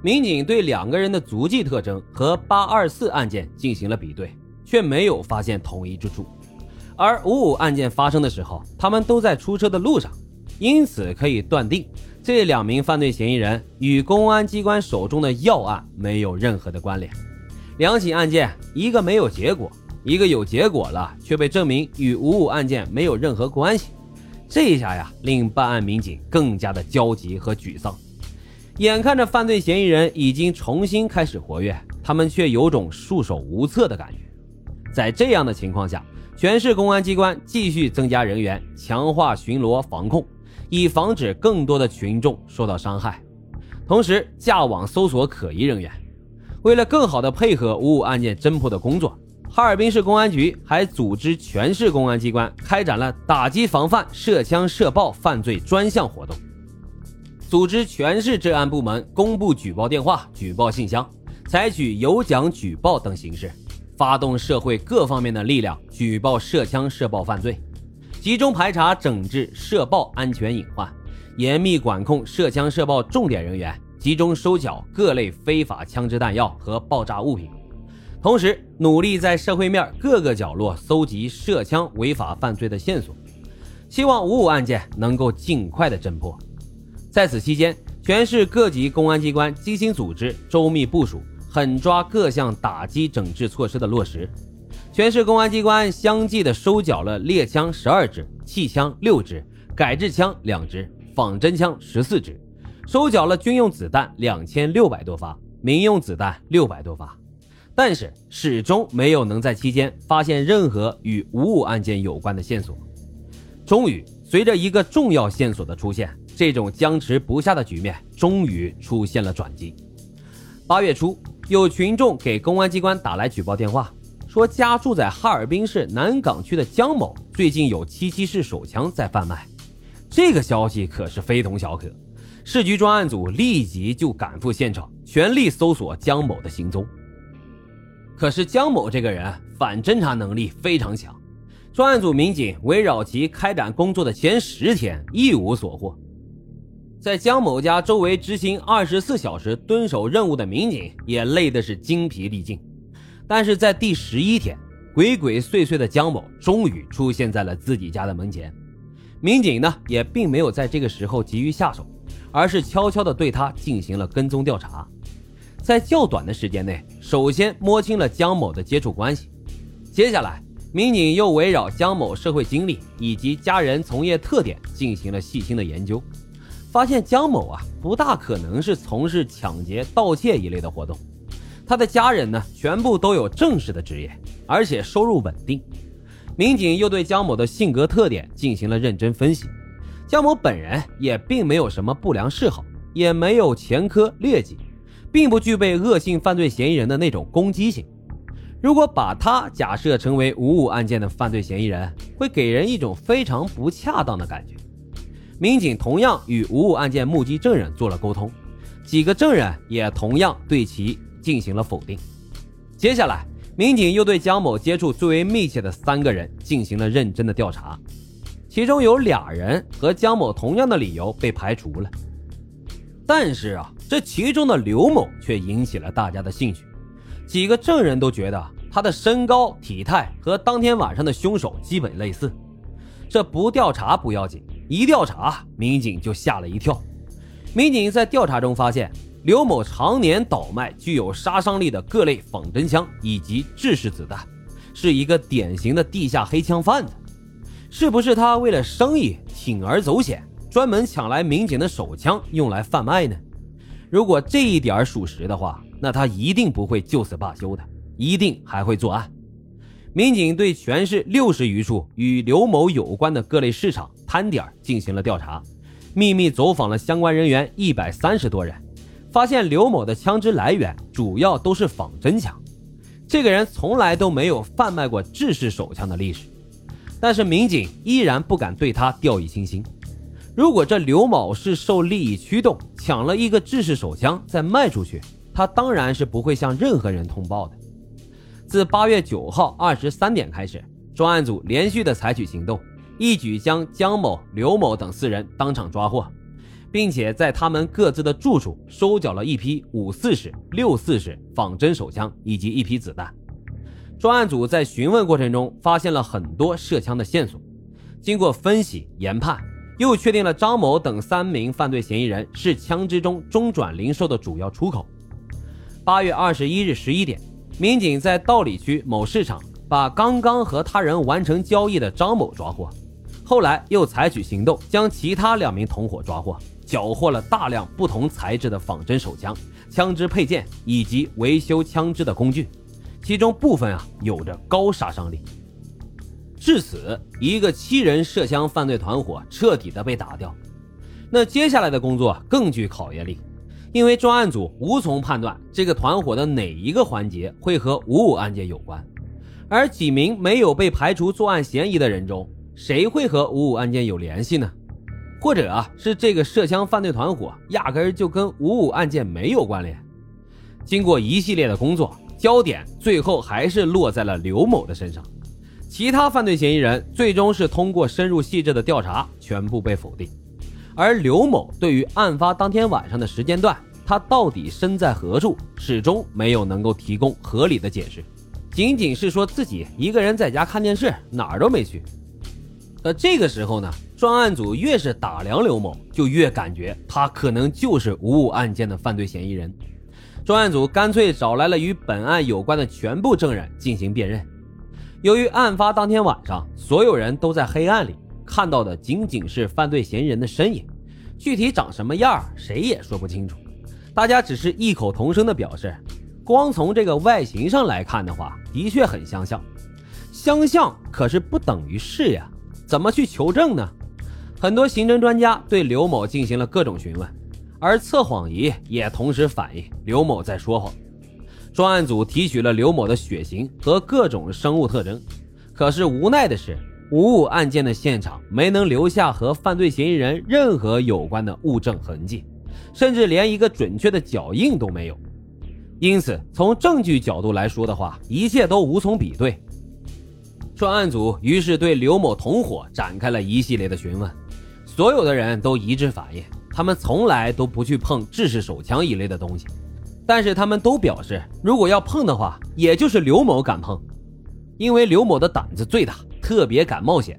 民警对两个人的足迹特征和八二四案件进行了比对，却没有发现同一之处。而五五案件发生的时候，他们都在出车的路上，因此可以断定这两名犯罪嫌疑人与公安机关手中的要案没有任何的关联。两起案件，一个没有结果，一个有结果了，却被证明与五五案件没有任何关系。这一下呀，令办案民警更加的焦急和沮丧。眼看着犯罪嫌疑人已经重新开始活跃，他们却有种束手无策的感觉。在这样的情况下，全市公安机关继续增加人员，强化巡逻防控，以防止更多的群众受到伤害。同时，架网搜索可疑人员。为了更好地配合五五案件侦破的工作，哈尔滨市公安局还组织全市公安机关开展了打击防范涉枪涉爆犯罪专项活动，组织全市治安部门公布举报电话、举报信箱，采取有奖举报等形式，发动社会各方面的力量举报涉枪涉爆犯罪，集中排查整治涉爆安全隐患，严密管控涉枪涉爆重点人员。集中收缴各类非法枪支弹药和爆炸物品，同时努力在社会面各个角落搜集涉枪违法犯罪的线索，希望五五案件能够尽快的侦破。在此期间，全市各级公安机关精心组织、周密部署，狠抓各项打击整治措施的落实。全市公安机关相继的收缴了猎枪十二支、气枪六支、改制枪两支、仿真枪十四支。收缴了军用子弹两千六百多发，民用子弹六百多发，但是始终没有能在期间发现任何与五五案件有关的线索。终于，随着一个重要线索的出现，这种僵持不下的局面终于出现了转机。八月初，有群众给公安机关打来举报电话，说家住在哈尔滨市南岗区的江某最近有七七式手枪在贩卖。这个消息可是非同小可。市局专案组立即就赶赴现场，全力搜索江某的行踪。可是江某这个人反侦查能力非常强，专案组民警围绕其开展工作的前十天一无所获。在江某家周围执行二十四小时蹲守任务的民警也累得是精疲力尽。但是在第十一天，鬼鬼祟祟的江某终于出现在了自己家的门前。民警呢也并没有在这个时候急于下手。而是悄悄地对他进行了跟踪调查，在较短的时间内，首先摸清了江某的接触关系。接下来，民警又围绕江某社会经历以及家人从业特点进行了细心的研究，发现江某啊不大可能是从事抢劫、盗窃一类的活动。他的家人呢，全部都有正式的职业，而且收入稳定。民警又对江某的性格特点进行了认真分析。江某本人也并没有什么不良嗜好，也没有前科劣迹，并不具备恶性犯罪嫌疑人的那种攻击性。如果把他假设成为五五案件的犯罪嫌疑人，会给人一种非常不恰当的感觉。民警同样与五五案件目击证人做了沟通，几个证人也同样对其进行了否定。接下来，民警又对江某接触最为密切的三个人进行了认真的调查。其中有俩人和江某同样的理由被排除了，但是啊，这其中的刘某却引起了大家的兴趣。几个证人都觉得他的身高、体态和当天晚上的凶手基本类似。这不调查不要紧，一调查，民警就吓了一跳。民警在调查中发现，刘某常年倒卖具有杀伤力的各类仿真枪以及制式子弹，是一个典型的地下黑枪贩子。是不是他为了生意铤而走险，专门抢来民警的手枪用来贩卖呢？如果这一点属实的话，那他一定不会就此罢休的，一定还会作案。民警对全市六十余处与刘某有关的各类市场摊点进行了调查，秘密走访了相关人员一百三十多人，发现刘某的枪支来源主要都是仿真枪，这个人从来都没有贩卖过制式手枪的历史。但是民警依然不敢对他掉以轻心。如果这刘某是受利益驱动，抢了一个制式手枪再卖出去，他当然是不会向任何人通报的。自八月九号二十三点开始，专案组连续的采取行动，一举将江某、刘某等四人当场抓获。并且在他们各自的住处收缴了一批五四式、六四式仿真手枪以及一批子弹。专案组在询问过程中发现了很多涉枪的线索，经过分析研判，又确定了张某等三名犯罪嫌疑人是枪支中中转零售的主要出口。八月二十一日十一点，民警在道里区某市场把刚刚和他人完成交易的张某抓获，后来又采取行动将其他两名同伙抓获。缴获了大量不同材质的仿真手枪、枪支配件以及维修枪支的工具，其中部分啊有着高杀伤力。至此，一个七人涉枪犯罪团伙彻底的被打掉。那接下来的工作更具考验力，因为专案组无从判断这个团伙的哪一个环节会和五五案件有关，而几名没有被排除作案嫌疑的人中，谁会和五五案件有联系呢？或者啊，是这个涉枪犯罪团伙压根儿就跟五五案件没有关联。经过一系列的工作，焦点最后还是落在了刘某的身上。其他犯罪嫌疑人最终是通过深入细致的调查，全部被否定。而刘某对于案发当天晚上的时间段，他到底身在何处，始终没有能够提供合理的解释，仅仅是说自己一个人在家看电视，哪儿都没去。那这个时候呢？专案组越是打量刘某，就越感觉他可能就是五五案件的犯罪嫌疑人。专案组干脆找来了与本案有关的全部证人进行辨认。由于案发当天晚上所有人都在黑暗里，看到的仅仅是犯罪嫌疑人的身影，具体长什么样谁也说不清楚。大家只是异口同声的表示，光从这个外形上来看的话，的确很相像。相像可是不等于是呀，怎么去求证呢？很多刑侦专家对刘某进行了各种询问，而测谎仪也同时反映刘某在说谎。专案组提取了刘某的血型和各种生物特征，可是无奈的是，五五案件的现场没能留下和犯罪嫌疑人任何有关的物证痕迹，甚至连一个准确的脚印都没有。因此，从证据角度来说的话，一切都无从比对。专案组于是对刘某同伙展开了一系列的询问。所有的人都一致反映，他们从来都不去碰制式手枪一类的东西，但是他们都表示，如果要碰的话，也就是刘某敢碰，因为刘某的胆子最大，特别敢冒险，